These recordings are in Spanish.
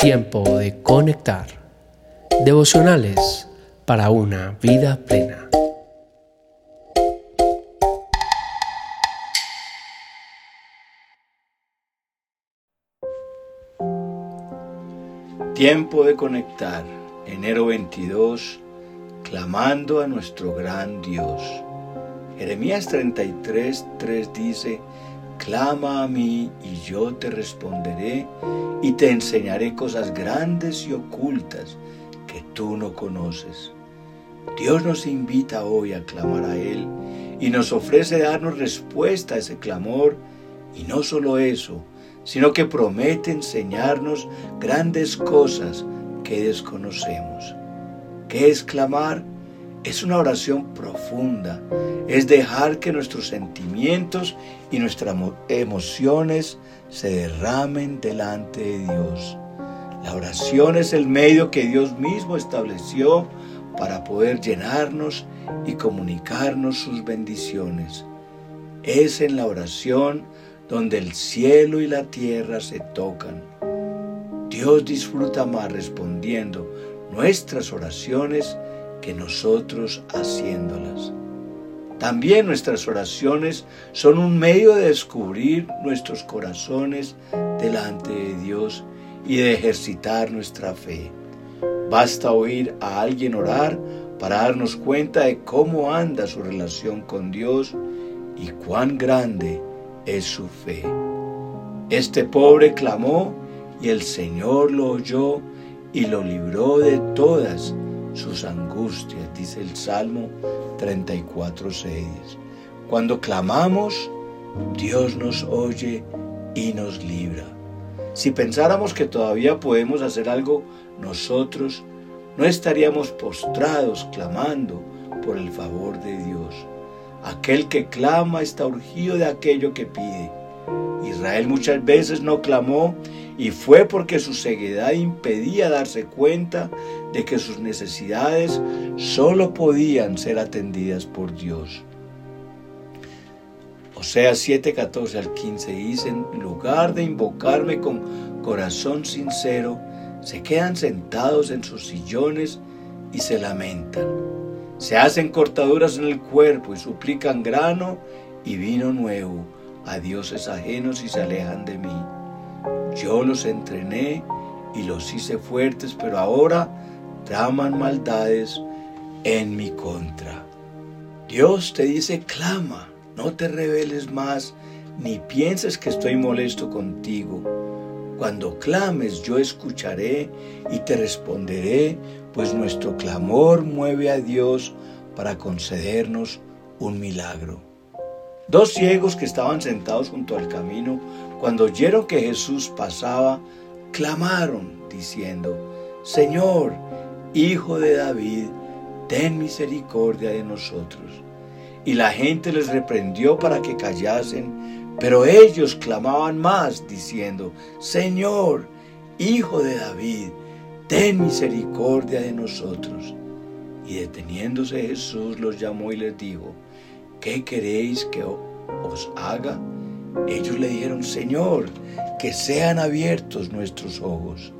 Tiempo de conectar. Devocionales para una vida plena. Tiempo de conectar. Enero 22. Clamando a nuestro gran Dios. Jeremías 33, 3 dice, Clama a mí y yo te responderé y te enseñaré cosas grandes y ocultas que tú no conoces. Dios nos invita hoy a clamar a Él y nos ofrece darnos respuesta a ese clamor y no solo eso, sino que promete enseñarnos grandes cosas que desconocemos. ¿Qué es clamar? Es una oración profunda, es dejar que nuestros sentimientos y nuestras emociones se derramen delante de Dios. La oración es el medio que Dios mismo estableció para poder llenarnos y comunicarnos sus bendiciones. Es en la oración donde el cielo y la tierra se tocan. Dios disfruta más respondiendo nuestras oraciones que nosotros haciéndolas. También nuestras oraciones son un medio de descubrir nuestros corazones delante de Dios y de ejercitar nuestra fe. Basta oír a alguien orar para darnos cuenta de cómo anda su relación con Dios y cuán grande es su fe. Este pobre clamó y el Señor lo oyó y lo libró de todas sus angustias, dice el Salmo 34.6. Cuando clamamos, Dios nos oye y nos libra. Si pensáramos que todavía podemos hacer algo nosotros, no estaríamos postrados clamando por el favor de Dios. Aquel que clama está urgido de aquello que pide. Israel muchas veces no clamó y fue porque su ceguedad impedía darse cuenta de que sus necesidades solo podían ser atendidas por Dios. Osea 7, 14 al 15 dicen, en lugar de invocarme con corazón sincero, se quedan sentados en sus sillones y se lamentan. Se hacen cortaduras en el cuerpo y suplican grano y vino nuevo a dioses ajenos y se alejan de mí. Yo los entrené y los hice fuertes, pero ahora traman maldades en mi contra. Dios te dice, clama, no te rebeles más, ni pienses que estoy molesto contigo. Cuando clames yo escucharé y te responderé, pues nuestro clamor mueve a Dios para concedernos un milagro. Dos ciegos que estaban sentados junto al camino, cuando oyeron que Jesús pasaba, clamaron diciendo, Señor, Hijo de David, ten misericordia de nosotros. Y la gente les reprendió para que callasen, pero ellos clamaban más, diciendo, Señor, Hijo de David, ten misericordia de nosotros. Y deteniéndose Jesús los llamó y les dijo, ¿qué queréis que os haga? Ellos le dijeron, Señor, que sean abiertos nuestros ojos.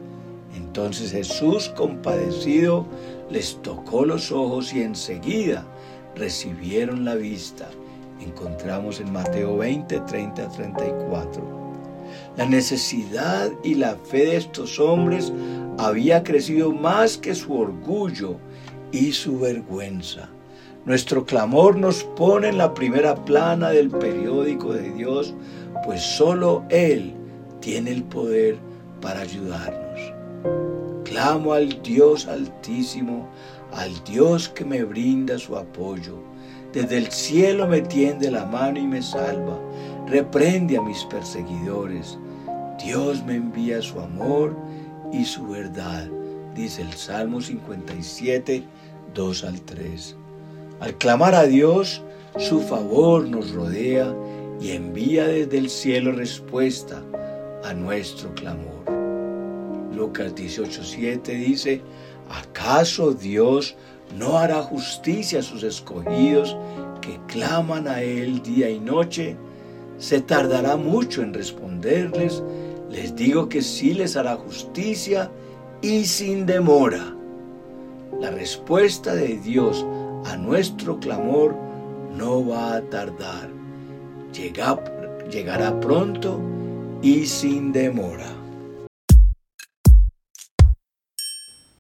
Entonces Jesús, compadecido, les tocó los ojos y enseguida recibieron la vista. Encontramos en Mateo 20, 30, 34. La necesidad y la fe de estos hombres había crecido más que su orgullo y su vergüenza. Nuestro clamor nos pone en la primera plana del periódico de Dios, pues solo Él tiene el poder para ayudarnos. Clamo al Dios altísimo, al Dios que me brinda su apoyo. Desde el cielo me tiende la mano y me salva. Reprende a mis perseguidores. Dios me envía su amor y su verdad, dice el Salmo 57, 2 al 3. Al clamar a Dios, su favor nos rodea y envía desde el cielo respuesta a nuestro clamor. Lucas 18:7 dice, ¿acaso Dios no hará justicia a sus escogidos que claman a Él día y noche? se tardará mucho en responderles, les digo que sí les hará justicia y sin demora. La respuesta de Dios a nuestro clamor no va a tardar. llegará pronto y sin demora.